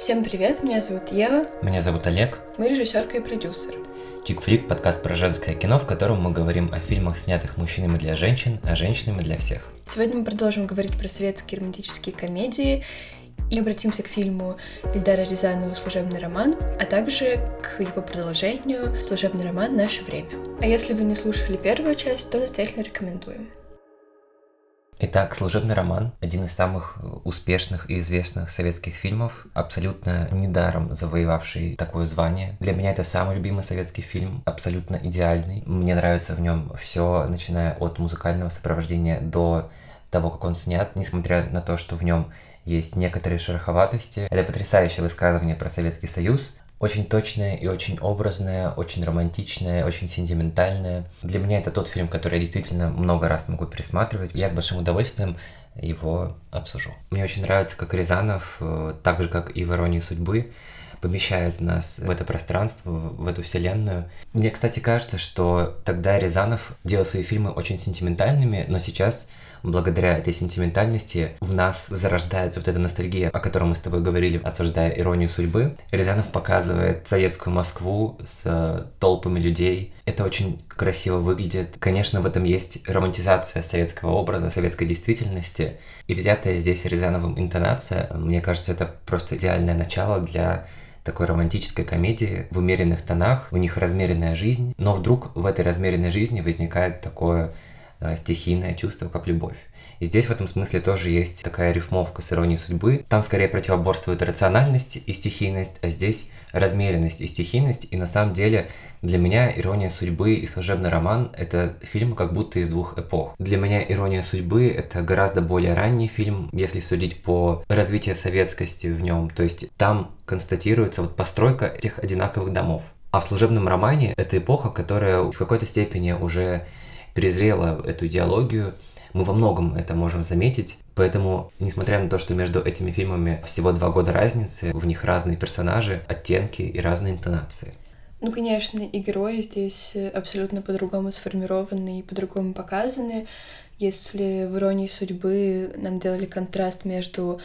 Всем привет, меня зовут Ева. Меня зовут Олег. Мы режиссерка и продюсер. Чикфлик – подкаст про женское кино, в котором мы говорим о фильмах, снятых мужчинами для женщин, а женщинами для всех. Сегодня мы продолжим говорить про советские романтические комедии и обратимся к фильму Ильдара Рязанова «Служебный роман», а также к его продолжению «Служебный роман. Наше время». А если вы не слушали первую часть, то настоятельно рекомендуем. Итак, «Служебный роман» — один из самых успешных и известных советских фильмов, абсолютно недаром завоевавший такое звание. Для меня это самый любимый советский фильм, абсолютно идеальный. Мне нравится в нем все, начиная от музыкального сопровождения до того, как он снят, несмотря на то, что в нем есть некоторые шероховатости. Это потрясающее высказывание про Советский Союз, очень точная и очень образная, очень романтичная, очень сентиментальная. Для меня это тот фильм, который я действительно много раз могу пересматривать. Я с большим удовольствием его обсужу. Мне очень нравится, как Рязанов, э, так же, как и в «Иронии судьбы», помещает нас в это пространство, в эту вселенную. Мне, кстати, кажется, что тогда Рязанов делал свои фильмы очень сентиментальными, но сейчас благодаря этой сентиментальности в нас зарождается вот эта ностальгия, о которой мы с тобой говорили, обсуждая иронию судьбы. Рязанов показывает советскую Москву с толпами людей. Это очень красиво выглядит. Конечно, в этом есть романтизация советского образа, советской действительности. И взятая здесь Рязановым интонация, мне кажется, это просто идеальное начало для такой романтической комедии в умеренных тонах, у них размеренная жизнь, но вдруг в этой размеренной жизни возникает такое Э, стихийное чувство, как любовь. И здесь в этом смысле тоже есть такая рифмовка с иронией судьбы. Там скорее противоборствуют рациональность и стихийность, а здесь размеренность и стихийность. И на самом деле для меня «Ирония судьбы» и «Служебный роман» — это фильм как будто из двух эпох. Для меня «Ирония судьбы» — это гораздо более ранний фильм, если судить по развитию советскости в нем. То есть там констатируется вот постройка этих одинаковых домов. А в «Служебном романе» — это эпоха, которая в какой-то степени уже презрела эту идеологию. Мы во многом это можем заметить. Поэтому, несмотря на то, что между этими фильмами всего два года разницы, в них разные персонажи, оттенки и разные интонации. Ну, конечно, и герои здесь абсолютно по-другому сформированы и по-другому показаны. Если в «Иронии судьбы» нам делали контраст между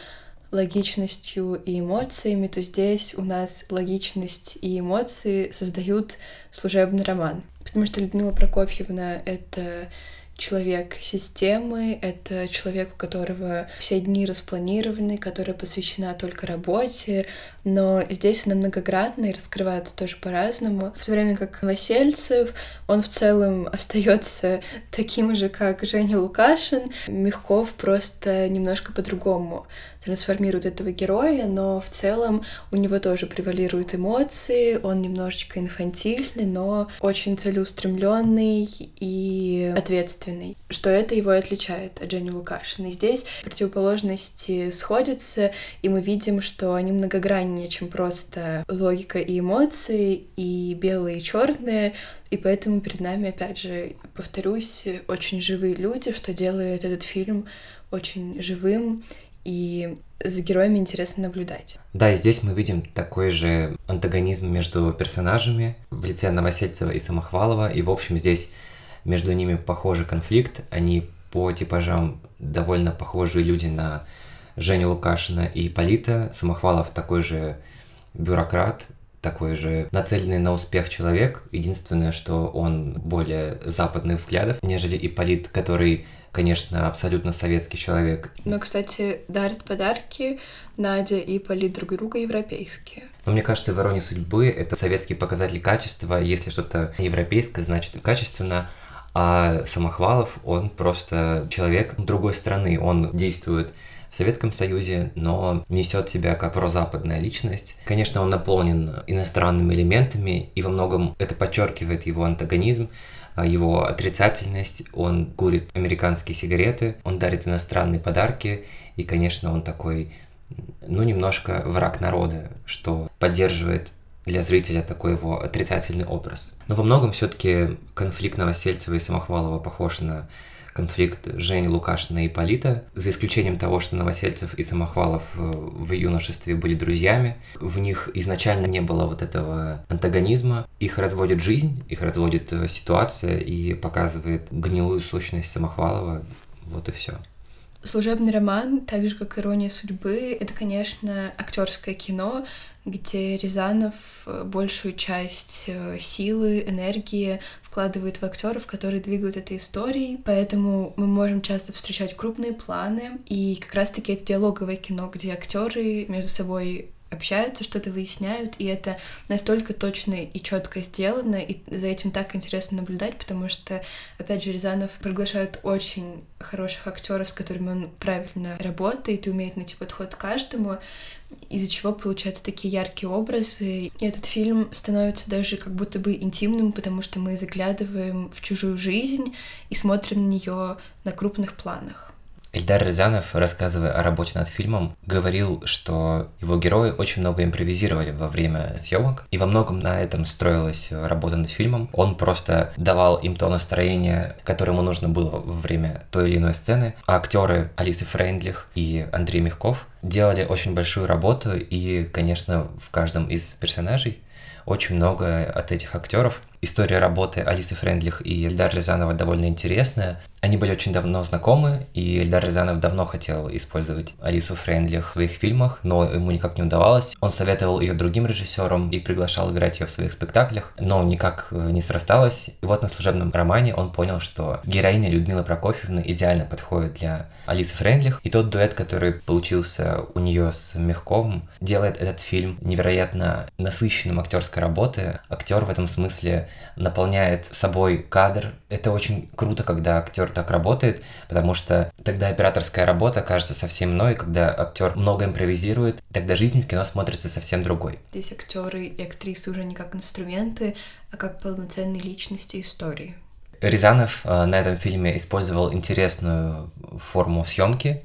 логичностью и эмоциями, то здесь у нас логичность и эмоции создают служебный роман. Потому что Людмила Прокофьевна — это человек системы, это человек, у которого все дни распланированы, которая посвящена только работе, но здесь она многогранна и раскрывается тоже по-разному. В то время как Новосельцев, он в целом остается таким же, как Женя Лукашин, Мягков просто немножко по-другому трансформирует этого героя, но в целом у него тоже превалируют эмоции, он немножечко инфантильный, но очень целеустремленный и ответственный, что это его и отличает от Жени Лукашина. И здесь противоположности сходятся, и мы видим, что они многогранны сложнее, чем просто логика и эмоции, и белые и черные. И поэтому перед нами, опять же, повторюсь, очень живые люди, что делает этот фильм очень живым и за героями интересно наблюдать. Да, и здесь мы видим такой же антагонизм между персонажами в лице Новосельцева и Самохвалова, и, в общем, здесь между ними похожий конфликт, они по типажам довольно похожие люди на Женя Лукашина и Полита. Самохвалов такой же бюрократ, такой же нацеленный на успех человек. Единственное, что он более западных взглядов, нежели Ипполит, который, конечно, абсолютно советский человек. Но, кстати, дарят подарки Надя и Ипполит друг другу европейские. Но мне кажется, в «Иронии судьбы» это советский показатель качества. Если что-то европейское, значит качественно. А Самохвалов, он просто человек другой страны. Он действует в Советском Союзе, но несет себя как прозападная личность. Конечно, он наполнен иностранными элементами, и во многом это подчеркивает его антагонизм, его отрицательность, он курит американские сигареты, он дарит иностранные подарки, и, конечно, он такой, ну, немножко враг народа, что поддерживает для зрителя такой его отрицательный образ. Но во многом все-таки конфликт Новосельцева и Самохвалова похож на конфликт Жени Лукашина и Полита, за исключением того, что Новосельцев и Самохвалов э, в юношестве были друзьями. В них изначально не было вот этого антагонизма. Их разводит жизнь, их разводит э, ситуация и показывает гнилую сущность Самохвалова. Вот и все. Служебный роман, так же как «Ирония судьбы», это, конечно, актерское кино, где Рязанов э, большую часть э, силы, энергии вкладывает в актеров, которые двигают этой историей. Поэтому мы можем часто встречать крупные планы. И как раз-таки это диалоговое кино, где актеры между собой общаются, что-то выясняют, и это настолько точно и четко сделано, и за этим так интересно наблюдать, потому что, опять же, Рязанов приглашает очень хороших актеров, с которыми он правильно работает и умеет найти подход к каждому, из-за чего получаются такие яркие образы. И этот фильм становится даже как будто бы интимным, потому что мы заглядываем в чужую жизнь и смотрим на нее на крупных планах. Эльдар Рязанов, рассказывая о работе над фильмом, говорил, что его герои очень много импровизировали во время съемок, и во многом на этом строилась работа над фильмом. Он просто давал им то настроение, которое ему нужно было во время той или иной сцены, а актеры Алисы Фрейндлих и Андрей Мягков делали очень большую работу, и, конечно, в каждом из персонажей очень много от этих актеров. История работы Алисы Френдлих и Эльдар Рязанова довольно интересная. Они были очень давно знакомы, и Эльдар Рязанов давно хотел использовать Алису Френдлих в своих фильмах, но ему никак не удавалось. Он советовал ее другим режиссерам и приглашал играть ее в своих спектаклях, но никак э, не срасталось. И вот на служебном романе он понял, что героиня Людмила Прокофьевна идеально подходит для Алисы Френдлих, и тот дуэт, который получился у нее с Мягковым, делает этот фильм невероятно насыщенным актерской работы. Актер в этом смысле наполняет собой кадр. Это очень круто, когда актер так работает, потому что тогда операторская работа кажется совсем иной, когда актер много импровизирует, тогда жизнь в кино смотрится совсем другой. Здесь актеры и актрисы уже не как инструменты, а как полноценные личности истории. Рязанов э, на этом фильме использовал интересную форму съемки.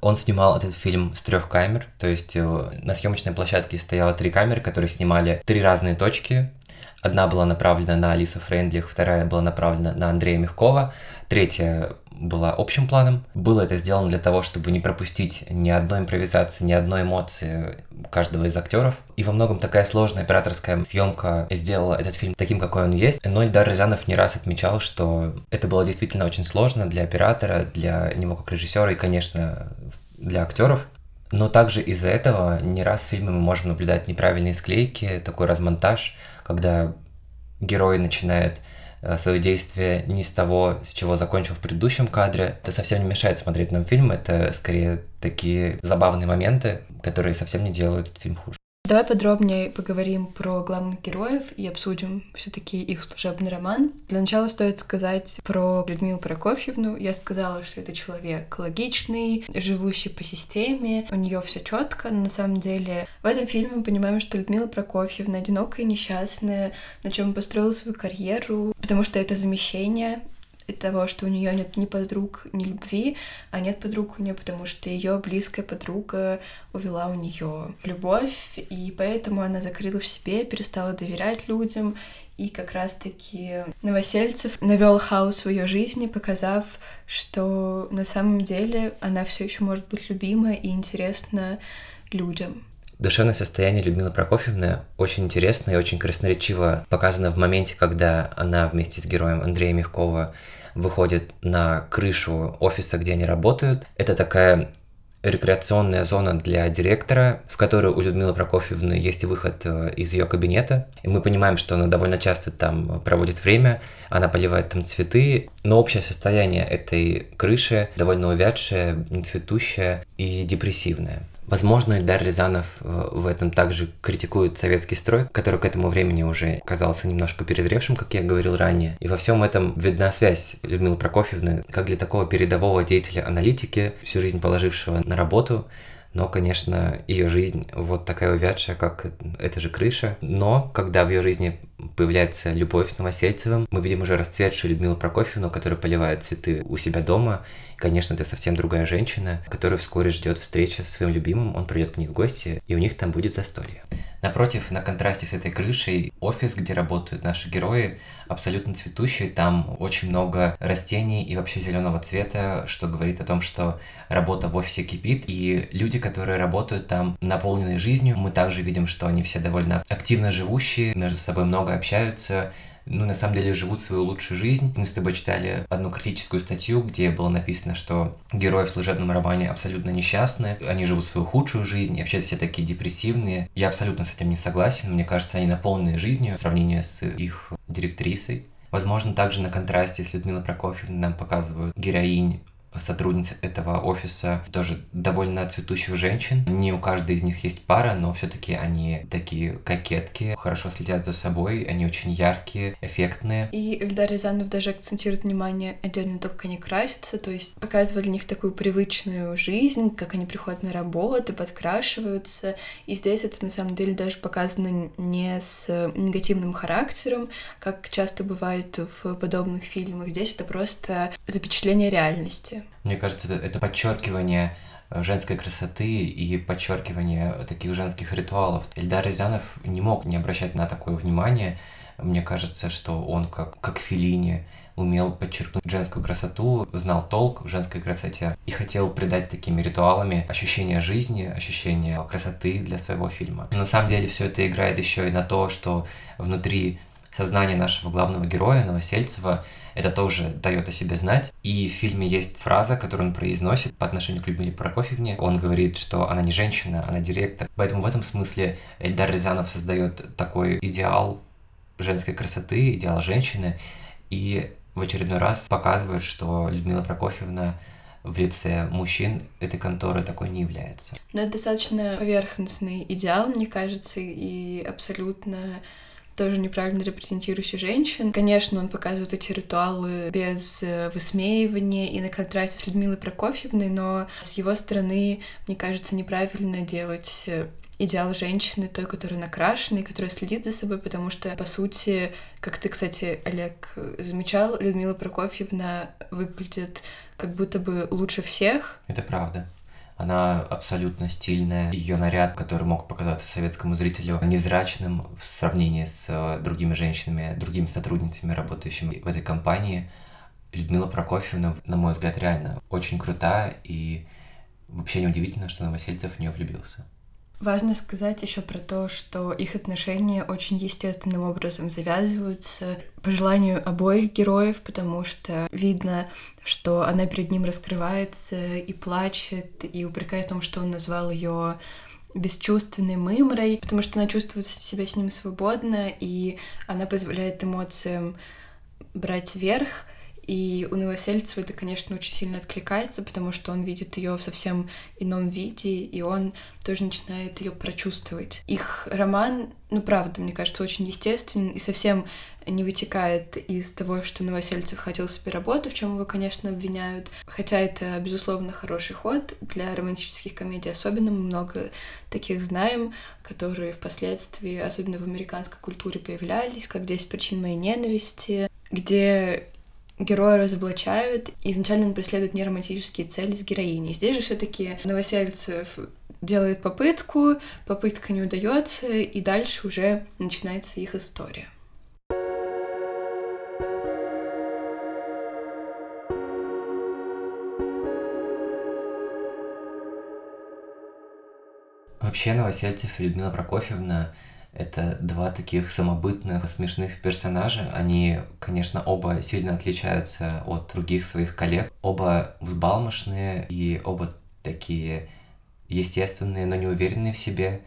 Он снимал этот фильм с трех камер, то есть э, на съемочной площадке стояло три камеры, которые снимали три разные точки. Одна была направлена на Алису Френдлих, вторая была направлена на Андрея Мягкова, третья была общим планом. Было это сделано для того, чтобы не пропустить ни одной импровизации, ни одной эмоции каждого из актеров. И во многом такая сложная операторская съемка сделала этот фильм таким, какой он есть. Но Ильдар Рязанов не раз отмечал, что это было действительно очень сложно для оператора, для него как режиссера и, конечно, для актеров. Но также из-за этого не раз в фильме мы можем наблюдать неправильные склейки, такой размонтаж, когда герой начинает Э, свое действие не с того, с чего закончил в предыдущем кадре. Это совсем не мешает смотреть нам фильм, это скорее такие забавные моменты, которые совсем не делают этот фильм хуже. Давай подробнее поговорим про главных героев и обсудим все-таки их служебный роман. Для начала стоит сказать про Людмилу Прокофьевну. Я сказала, что это человек логичный, живущий по системе, у нее все четко, на самом деле в этом фильме мы понимаем, что Людмила Прокофьевна одинокая, несчастная, на чем построила свою карьеру, потому что это замещение того, что у нее нет ни подруг, ни любви, а нет подруг у нее, потому что ее близкая подруга увела у нее любовь, и поэтому она закрыла в себе, перестала доверять людям, и как раз-таки Новосельцев навел хаос в ее жизни, показав, что на самом деле она все еще может быть любима и интересна людям. Душевное состояние Людмилы Прокофьевны очень интересно и очень красноречиво показано в моменте, когда она вместе с героем Андрея Мягкова выходит на крышу офиса, где они работают. Это такая рекреационная зона для директора, в которой у Людмилы Прокофьевны есть выход э, из ее кабинета. И мы понимаем, что она довольно часто там проводит время, она поливает там цветы, но общее состояние этой крыши довольно увядшее, нецветущее и депрессивное. Возможно, Эльдар Рязанов э, в этом также критикует советский строй, который к этому времени уже казался немножко перезревшим, как я говорил ранее. И во всем этом видна связь Людмилы Прокофьевны, как для такого передового деятеля аналитики, всю жизнь положившего на работу, но, конечно, ее жизнь вот такая увядшая, как эта же крыша. Но когда в ее жизни появляется любовь Новосельцевым, мы видим уже расцветшую Людмилу Прокофьевну, которая поливает цветы у себя дома. Конечно, это совсем другая женщина, которую вскоре ждет встреча со своим любимым. Он придет к ней в гости, и у них там будет застолье. Напротив, на контрасте с этой крышей, офис, где работают наши герои, абсолютно цветущий, там очень много растений и вообще зеленого цвета, что говорит о том, что работа в офисе кипит, и люди, которые работают там, наполнены жизнью. Мы также видим, что они все довольно активно живущие, между собой много общаются, ну, на самом деле, живут свою лучшую жизнь. Мы с тобой читали одну критическую статью, где было написано, что герои в служебном романе абсолютно несчастны, они живут свою худшую жизнь, и вообще все такие депрессивные. Я абсолютно с этим не согласен. Мне кажется, они наполнены жизнью в сравнении с их директрисой. Возможно, также на контрасте с Людмилой Прокофьевной нам показывают героинь сотрудниц этого офиса, тоже довольно цветущих женщин. Не у каждой из них есть пара, но все-таки они такие кокетки, хорошо следят за собой, они очень яркие, эффектные. И Эльдар Рязанов даже акцентирует внимание отдельно то, как они красятся, то есть показывает для них такую привычную жизнь, как они приходят на работу, подкрашиваются. И здесь это на самом деле даже показано не с негативным характером, как часто бывает в подобных фильмах. Здесь это просто запечатление реальности. Мне кажется, это, это подчеркивание э, женской красоты и подчеркивание таких женских ритуалов. Эльдар Рязанов не мог не обращать на такое внимание. Мне кажется, что он как, как Филини умел подчеркнуть женскую красоту, знал толк в женской красоте и хотел придать такими ритуалами ощущение жизни, ощущение красоты для своего фильма. Но на самом деле все это играет еще и на то, что внутри сознания нашего главного героя, Новосельцева, это тоже дает о себе знать. И в фильме есть фраза, которую он произносит по отношению к Людмиле Прокофьевне. Он говорит, что она не женщина, она директор. Поэтому в этом смысле Эльдар Рязанов создает такой идеал женской красоты, идеал женщины, и в очередной раз показывает, что Людмила Прокофьевна в лице мужчин этой конторы такой не является. Но это достаточно поверхностный идеал, мне кажется, и абсолютно тоже неправильно репрезентирующий женщин. Конечно, он показывает эти ритуалы без э, высмеивания и на контрасте с Людмилой Прокофьевной, но с его стороны, мне кажется, неправильно делать э, идеал женщины, той, которая накрашена и которая следит за собой, потому что, по сути, как ты, кстати, Олег, замечал, Людмила Прокофьевна выглядит как будто бы лучше всех. Это правда. Она абсолютно стильная. Ее наряд, который мог показаться советскому зрителю невзрачным в сравнении с э, другими женщинами, другими сотрудницами, работающими в этой компании, Людмила Прокофьевна, на мой взгляд, реально очень крутая, и вообще неудивительно, что Новосельцев в нее влюбился. Важно сказать еще про то, что их отношения очень естественным образом завязываются по желанию обоих героев, потому что видно, что она перед ним раскрывается и плачет, и упрекает в том, что он назвал ее бесчувственной мымрой, потому что она чувствует себя с ним свободно, и она позволяет эмоциям брать верх — и у Новосельцева это, конечно, очень сильно откликается, потому что он видит ее в совсем ином виде, и он тоже начинает ее прочувствовать. Их роман, ну правда, мне кажется, очень естественен и совсем не вытекает из того, что Новосельцев хотел себе работу, в чем его, конечно, обвиняют. Хотя это, безусловно, хороший ход для романтических комедий. Особенно мы много таких знаем, которые впоследствии, особенно в американской культуре, появлялись, как «10 причин моей ненависти», где героя разоблачают, изначально он преследует неромантические цели с героиней. Здесь же все таки Новосельцев делает попытку, попытка не удается, и дальше уже начинается их история. Вообще Новосельцев и Людмила Прокофьевна это два таких самобытных, смешных персонажа. Они, конечно, оба сильно отличаются от других своих коллег. Оба взбалмошные и оба такие естественные, но не уверенные в себе.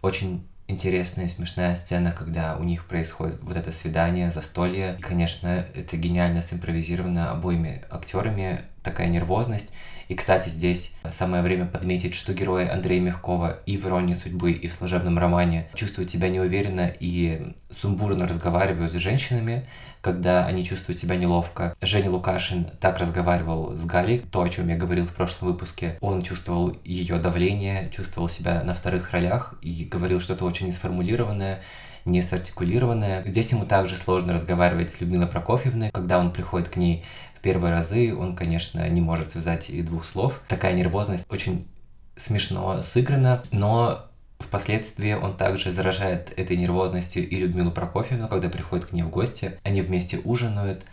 Очень интересная и смешная сцена, когда у них происходит вот это свидание, застолье. И, конечно, это гениально симпровизировано обоими актерами, такая нервозность. И, кстати, здесь самое время подметить, что герои Андрея Мягкова и в «Иронии судьбы», и в «Служебном романе» чувствуют себя неуверенно и сумбурно разговаривают с женщинами, когда они чувствуют себя неловко. Женя Лукашин так разговаривал с Галей, то, о чем я говорил в прошлом выпуске. Он чувствовал ее давление, чувствовал себя на вторых ролях и говорил что-то очень несформулированное, не сартикулированное. Здесь ему также сложно разговаривать с Людмилой Прокофьевной, когда он приходит к ней первые разы он, конечно, не может связать и двух слов. Такая нервозность очень смешно сыграна, но Впоследствии он также заражает этой нервозностью и Людмилу Прокофьевну, когда приходит к ней в гости. Они вместе ужинают,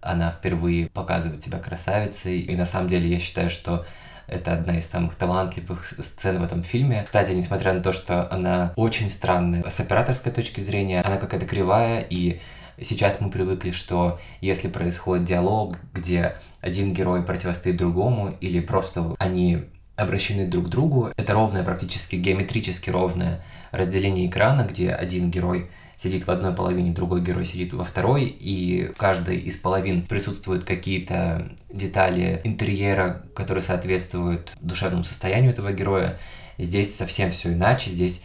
она впервые показывает себя красавицей. И на самом деле я считаю, что это одна из самых талантливых сцен в этом фильме. Кстати, несмотря на то, что она очень странная с операторской точки зрения, она какая-то кривая и Сейчас мы привыкли, что если происходит диалог, где один герой противостоит другому, или просто они обращены друг к другу, это ровное, практически геометрически ровное разделение экрана, где один герой сидит в одной половине, другой герой сидит во второй, и в каждой из половин присутствуют какие-то детали интерьера, которые соответствуют душевному состоянию этого героя. Здесь совсем все иначе, здесь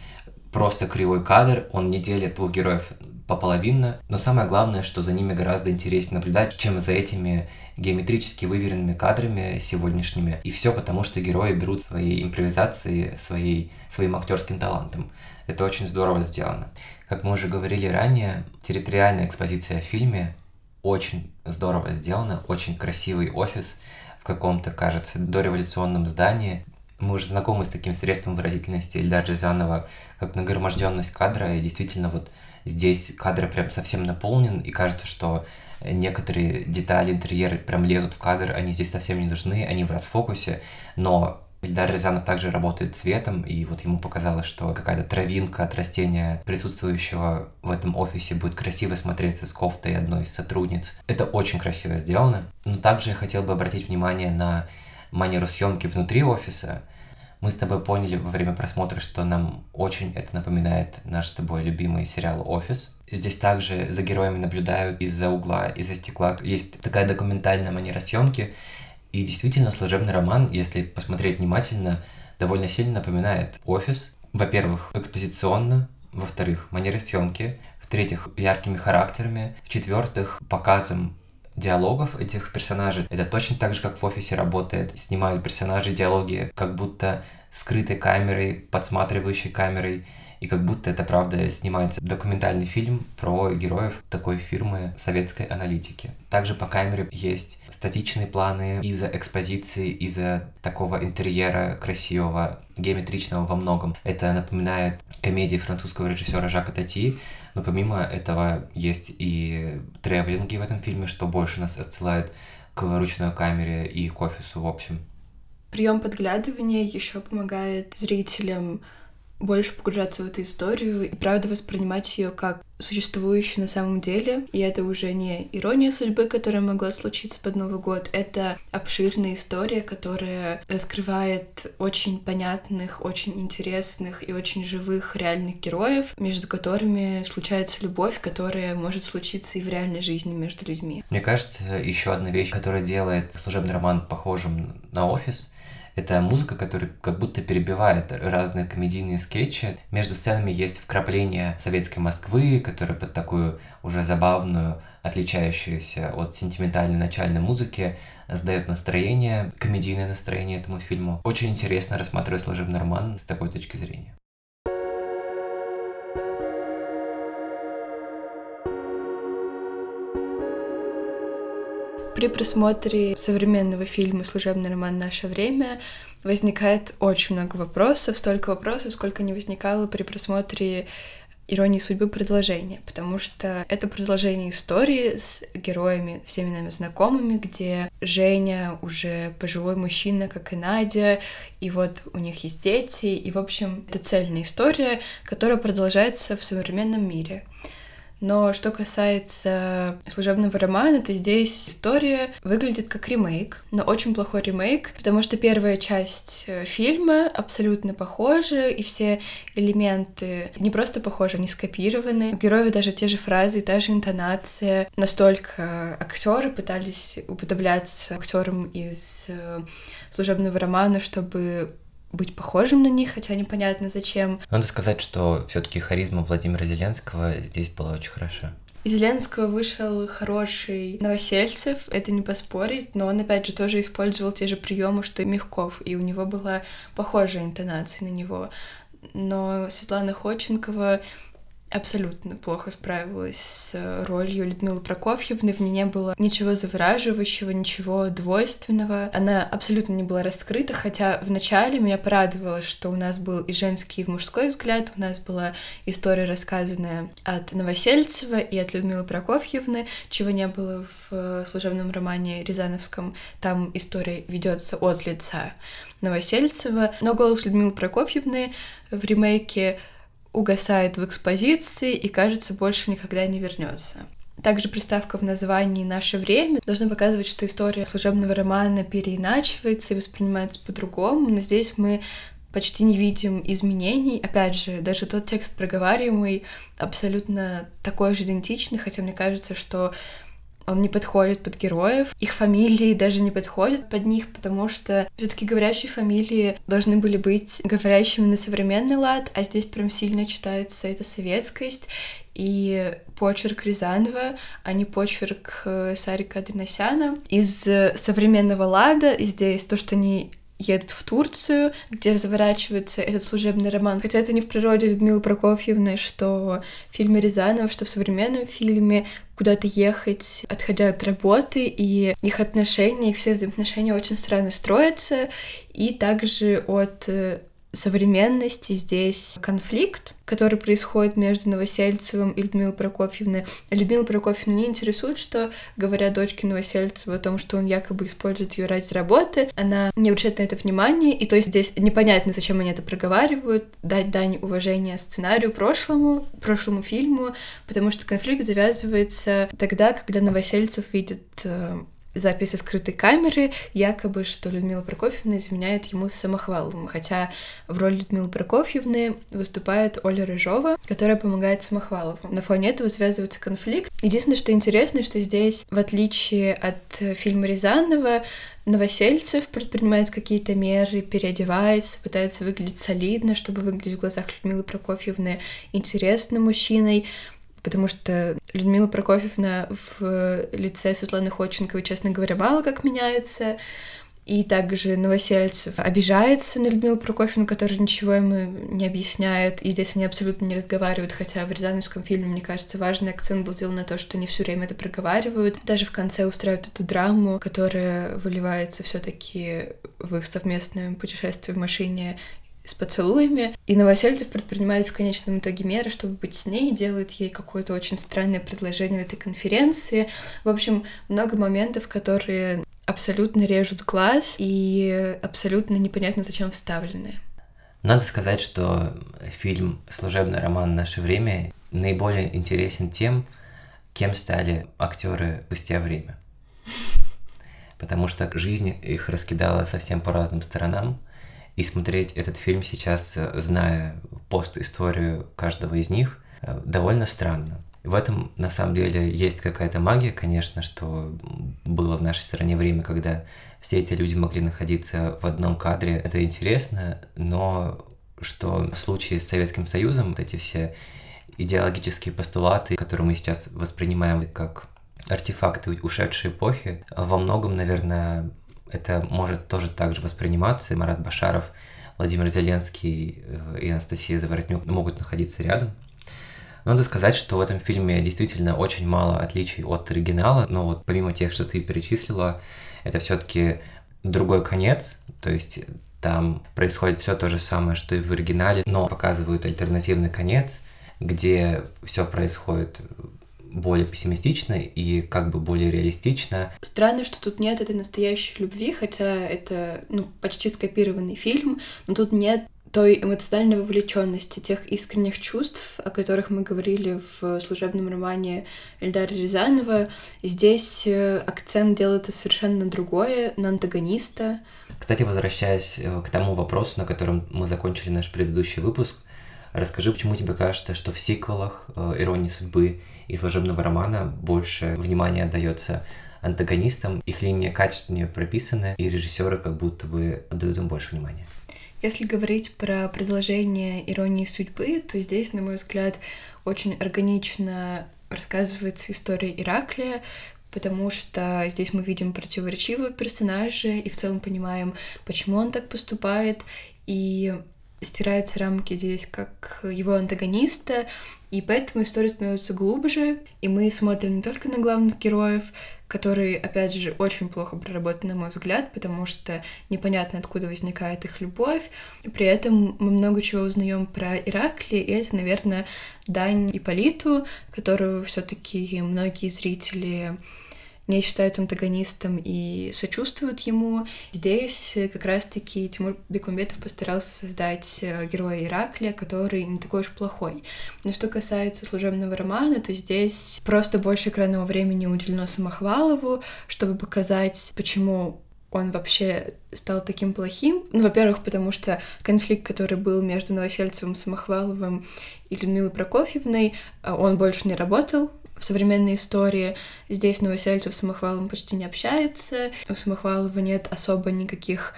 просто кривой кадр, он не делит двух героев пополовинно, но самое главное, что за ними гораздо интереснее наблюдать, чем за этими геометрически выверенными кадрами сегодняшними. И все потому, что герои берут свои импровизации, своей, своим актерским талантом. Это очень здорово сделано. Как мы уже говорили ранее, территориальная экспозиция в фильме очень здорово сделана, очень красивый офис в каком-то, кажется, дореволюционном здании. Мы уже знакомы с таким средством выразительности Ильдара Рязанова, как нагроможденность кадра, и действительно вот здесь кадр прям совсем наполнен, и кажется, что некоторые детали интерьера прям лезут в кадр, они здесь совсем не нужны, они в расфокусе, но Ильдар Рязанов также работает цветом, и вот ему показалось, что какая-то травинка от растения, присутствующего в этом офисе, будет красиво смотреться с кофтой одной из сотрудниц. Это очень красиво сделано. Но также я хотел бы обратить внимание на манеру съемки внутри офиса. Мы с тобой поняли во время просмотра, что нам очень это напоминает наш с тобой любимый сериал «Офис». Здесь также за героями наблюдают из-за угла, из-за стекла. Есть такая документальная манера съемки, и действительно, служебный роман, если посмотреть внимательно, довольно сильно напоминает офис. Во-первых, экспозиционно, во-вторых, манерой съемки, в-третьих, яркими характерами, в-четвертых, показом диалогов этих персонажей. Это точно так же, как в офисе работает. Снимают персонажи диалоги как будто скрытой камерой, подсматривающей камерой и как будто это правда снимается документальный фильм про героев такой фирмы советской аналитики. Также по камере есть статичные планы из-за экспозиции, из-за такого интерьера красивого, геометричного во многом. Это напоминает комедии французского режиссера Жака Тати, но помимо этого есть и тревелинги в этом фильме, что больше нас отсылает к ручной камере и к офису в общем. Прием подглядывания еще помогает зрителям больше погружаться в эту историю и правда воспринимать ее как существующую на самом деле. И это уже не ирония судьбы, которая могла случиться под Новый год. Это обширная история, которая раскрывает очень понятных, очень интересных и очень живых реальных героев, между которыми случается любовь, которая может случиться и в реальной жизни между людьми. Мне кажется, еще одна вещь, которая делает служебный роман похожим на офис, это музыка, которая как будто перебивает разные комедийные скетчи. Между сценами есть вкрапление советской Москвы, которая под такую уже забавную, отличающуюся от сентиментальной начальной музыки, сдает настроение, комедийное настроение этому фильму. Очень интересно рассматривать служебный роман с такой точки зрения. При просмотре современного фильма «Служебный роман. Наше время» возникает очень много вопросов, столько вопросов, сколько не возникало при просмотре иронии судьбы продолжения, потому что это продолжение истории с героями, всеми нами знакомыми, где Женя уже пожилой мужчина, как и Надя, и вот у них есть дети, и, в общем, это цельная история, которая продолжается в современном мире. Но что касается служебного романа, то здесь история выглядит как ремейк, но очень плохой ремейк, потому что первая часть э, фильма абсолютно похожа, и все элементы не просто похожи, они скопированы. У героев даже те же фразы, та же интонация. Настолько актеры пытались уподобляться актерам из э, служебного романа, чтобы быть похожим на них, хотя непонятно зачем. Надо сказать, что все-таки харизма Владимира Зеленского здесь была очень хороша. Из Зеленского вышел хороший Новосельцев, это не поспорить, но он, опять же, тоже использовал те же приемы, что и Мягков, и у него была похожая интонация на него. Но Светлана Ходченкова абсолютно плохо справилась с ролью Людмилы Прокофьевны. В ней не было ничего завораживающего, ничего двойственного. Она абсолютно не была раскрыта, хотя вначале меня порадовало, что у нас был и женский, и мужской взгляд. У нас была история, рассказанная от Новосельцева и от Людмилы Прокофьевны, чего не было в служебном романе Рязановском. Там история ведется от лица Новосельцева, но голос Людмилы Прокофьевны в ремейке угасает в экспозиции и, кажется, больше никогда не вернется. Также приставка в названии «Наше время» должна показывать, что история служебного романа переиначивается и воспринимается по-другому, но здесь мы почти не видим изменений. Опять же, даже тот текст проговариваемый абсолютно такой же идентичный, хотя мне кажется, что он не подходит под героев, их фамилии даже не подходят под них, потому что все-таки говорящие фамилии должны были быть говорящими на современный лад, а здесь прям сильно читается эта советскость и почерк Рязанова, а не почерк э, Сарика Аденасяна. Из современного лада здесь то, что они едут в Турцию, где разворачивается этот служебный роман. Хотя это не в природе Людмилы Прокофьевны, что в фильме Рязанова, что в современном фильме куда-то ехать, отходя от работы, и их отношения, их все взаимоотношения очень странно строятся, и также от э, современности здесь конфликт, который происходит между Новосельцевым и Людмилой Прокофьевной. Людмила Прокофьевна не интересует, что говорят дочке Новосельцева о том, что он якобы использует ее ради работы. Она не обращает на это внимания, и то есть здесь непонятно, зачем они это проговаривают, дать дань уважения сценарию прошлому, прошлому фильму, потому что конфликт завязывается тогда, когда Новосельцев видит э, записи скрытой камеры, якобы, что Людмила Прокофьевна изменяет ему с Самохваловым, хотя в роли Людмилы Прокофьевны выступает Оля Рыжова, которая помогает Самохвалову. На фоне этого связывается конфликт. Единственное, что интересно, что здесь, в отличие от фильма Рязанова, Новосельцев предпринимает какие-то меры, переодевается, пытается выглядеть солидно, чтобы выглядеть в глазах Людмилы Прокофьевны интересным мужчиной потому что Людмила Прокофьевна в лице Светланы Ходченковой, честно говоря, мало как меняется. И также Новосельцев обижается на Людмилу Прокофьевну, которая ничего ему не объясняет. И здесь они абсолютно не разговаривают, хотя в Рязановском фильме, мне кажется, важный акцент был сделан на то, что они все время это проговаривают. Даже в конце устраивают эту драму, которая выливается все таки в их совместное путешествие в машине с поцелуями. И Новосельцев предпринимает в конечном итоге меры, чтобы быть с ней, делает ей какое-то очень странное предложение на этой конференции. В общем, много моментов, которые абсолютно режут глаз и абсолютно непонятно зачем вставлены. Надо сказать, что фильм «Служебный роман. Наше время» наиболее интересен тем, кем стали актеры спустя время. Потому что жизнь их раскидала совсем по разным сторонам – и смотреть этот фильм сейчас, э, зная пост-историю каждого из них, э, довольно странно. В этом, на самом деле, есть какая-то магия, конечно, что было в нашей стране время, когда все эти люди могли находиться в одном кадре. Это интересно, но что в случае с Советским Союзом вот эти все идеологические постулаты, которые мы сейчас воспринимаем как артефакты ушедшей эпохи, во многом, наверное, это может тоже так же восприниматься. Марат Башаров, Владимир Зеленский э, и Анастасия Заворотнюк могут находиться рядом. Надо сказать, что в этом фильме действительно очень мало отличий от оригинала, но вот помимо тех, что ты перечислила, это все-таки другой конец, то есть там происходит все то же самое, что и в оригинале, но показывают альтернативный конец, где все происходит более пессимистично и как бы более реалистично. Странно, что тут нет этой настоящей любви, хотя это ну, почти скопированный фильм, но тут нет той эмоциональной вовлеченности, тех искренних чувств, о которых мы говорили в служебном романе Эльдара Рязанова. Здесь э, акцент делается совершенно другое, на антагониста. Кстати, возвращаясь э, к тому вопросу, на котором мы закончили наш предыдущий выпуск, расскажи, почему тебе кажется, что в сиквелах э, «Иронии судьбы» и служебного романа больше внимания отдается антагонистам, их линия качественнее прописаны, и режиссеры как будто бы отдают им больше внимания. Если говорить про предложение иронии судьбы, то здесь, на мой взгляд, очень органично рассказывается история Ираклия, потому что здесь мы видим противоречивого персонажа и в целом понимаем, почему он так поступает, и стирается рамки здесь как его антагониста, и поэтому история становится глубже, и мы смотрим не только на главных героев, которые, опять же, очень плохо проработаны, на мой взгляд, потому что непонятно, откуда возникает их любовь. При этом мы много чего узнаем про Иракли, и это, наверное, дань Иполиту, которую все таки многие зрители не считают антагонистом и сочувствуют ему. Здесь как раз-таки Тимур Бекмамбетов постарался создать э, героя Ираклия, который не такой уж плохой. Но что касается служебного романа, то здесь просто больше экранного времени уделено Самохвалову, чтобы показать, почему он вообще стал таким плохим. Ну, во-первых, потому что конфликт, который был между Новосельцевым, Самохваловым и Людмилой Прокофьевной, э, он больше не работал, в современной истории. Здесь Новосельцев с Самохваловым почти не общается, у Самохвалова нет особо никаких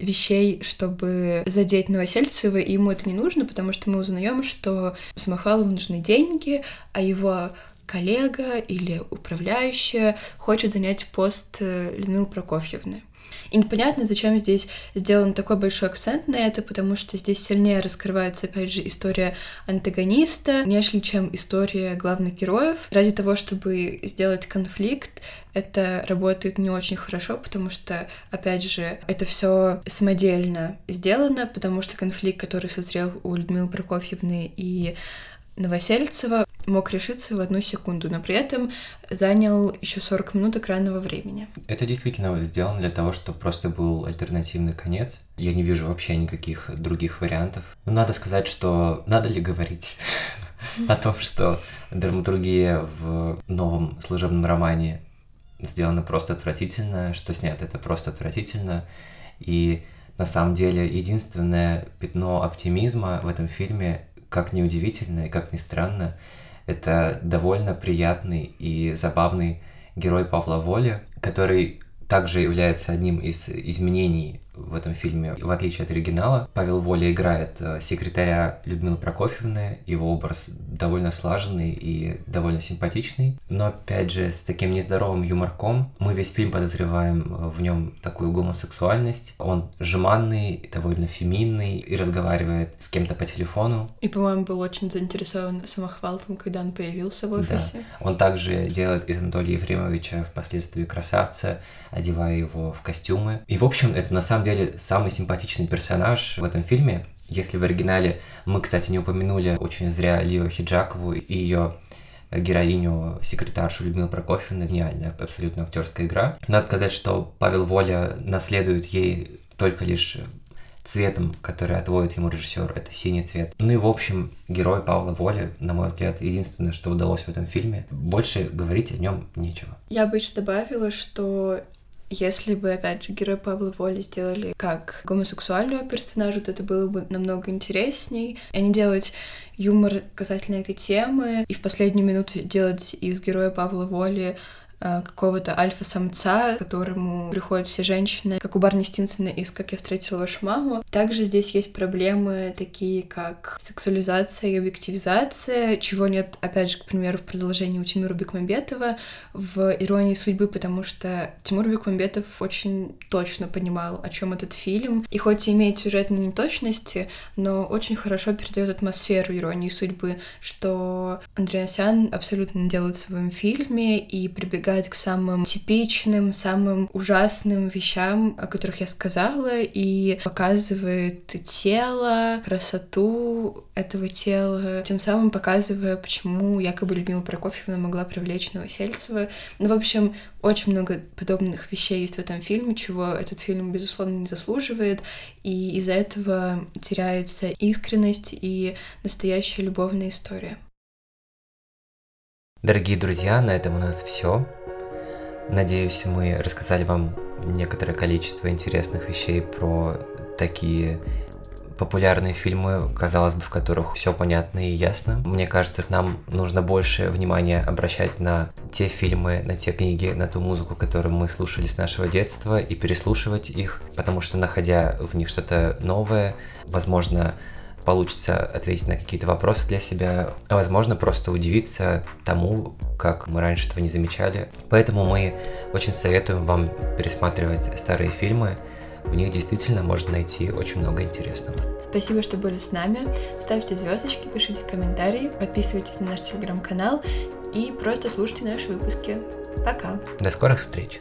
вещей, чтобы задеть Новосельцева, и ему это не нужно, потому что мы узнаем, что Самохвалову нужны деньги, а его коллега или управляющая хочет занять пост э, Людмилы Прокофьевны. И непонятно, зачем здесь сделан такой большой акцент на это, потому что здесь сильнее раскрывается, опять же, история антагониста, нежели чем история главных героев. Ради того, чтобы сделать конфликт, это работает не очень хорошо, потому что, опять же, это все самодельно сделано, потому что конфликт, который созрел у Людмилы Прокофьевны и Новосельцева, мог решиться в одну секунду, но при этом занял еще 40 минут экранного времени. Это действительно сделано для того, чтобы просто был альтернативный конец. Я не вижу вообще никаких других вариантов. Но надо сказать, что надо ли говорить о том, что драматургия в новом служебном романе сделана просто отвратительно, что снято это просто отвратительно. И на самом деле единственное пятно оптимизма в этом фильме, как ни удивительно и как ни странно, это довольно приятный и забавный герой Павла Воли, который также является одним из изменений в этом фильме, в отличие от оригинала. Павел Воля играет э, секретаря Людмилы Прокофьевны, его образ довольно слаженный и довольно симпатичный, но опять же с таким нездоровым юморком. Мы весь фильм подозреваем э, в нем такую гомосексуальность. Он жеманный, довольно феминный и разговаривает с кем-то по телефону. И, по-моему, был очень заинтересован самохвалом, когда он появился в офисе. Да. Он также делает из Анатолия Ефремовича впоследствии красавца, одевая его в костюмы. И, в общем, это на самом деле самый симпатичный персонаж в этом фильме. Если в оригинале мы, кстати, не упомянули очень зря Лио Хиджакову и ее героиню, секретаршу Людмилу Прокофьевну, гениальная абсолютно актерская игра. Надо сказать, что Павел Воля наследует ей только лишь цветом, который отводит ему режиссер, это синий цвет. Ну и в общем, герой Павла Воли, на мой взгляд, единственное, что удалось в этом фильме. Больше говорить о нем нечего. Я бы еще добавила, что если бы, опять же, герой Павла Воли сделали как гомосексуального персонажа, то это было бы намного интересней. А не делать юмор касательно этой темы и в последнюю минуту делать из героя Павла Воли какого-то альфа-самца, которому приходят все женщины, как у Барни Стинсона из «Как я встретила вашу маму». Также здесь есть проблемы такие, как сексуализация и объективизация, чего нет, опять же, к примеру, в продолжении у Тимура Бекмамбетова в «Иронии судьбы», потому что Тимур Бекмамбетов очень точно понимал, о чем этот фильм, и хоть и имеет сюжетные неточности, но очень хорошо передает атмосферу «Иронии судьбы», что Андреасян абсолютно делает в своем фильме и прибегает прибегает к самым типичным, самым ужасным вещам, о которых я сказала, и показывает тело, красоту этого тела, тем самым показывая, почему якобы Людмила Прокофьевна могла привлечь Новосельцева. Ну, в общем, очень много подобных вещей есть в этом фильме, чего этот фильм, безусловно, не заслуживает, и из-за этого теряется искренность и настоящая любовная история. Дорогие друзья, на этом у нас все. Надеюсь, мы рассказали вам некоторое количество интересных вещей про такие популярные фильмы, казалось бы, в которых все понятно и ясно. Мне кажется, нам нужно больше внимания обращать на те фильмы, на те книги, на ту музыку, которую мы слушали с нашего детства, и переслушивать их, потому что, находя в них что-то новое, возможно, получится ответить на какие-то вопросы для себя, а возможно просто удивиться тому, как мы раньше этого не замечали. Поэтому мы очень советуем вам пересматривать старые фильмы, в них действительно можно найти очень много интересного. Спасибо, что были с нами. Ставьте звездочки, пишите комментарии, подписывайтесь на наш телеграм-канал и просто слушайте наши выпуски. Пока. До скорых встреч.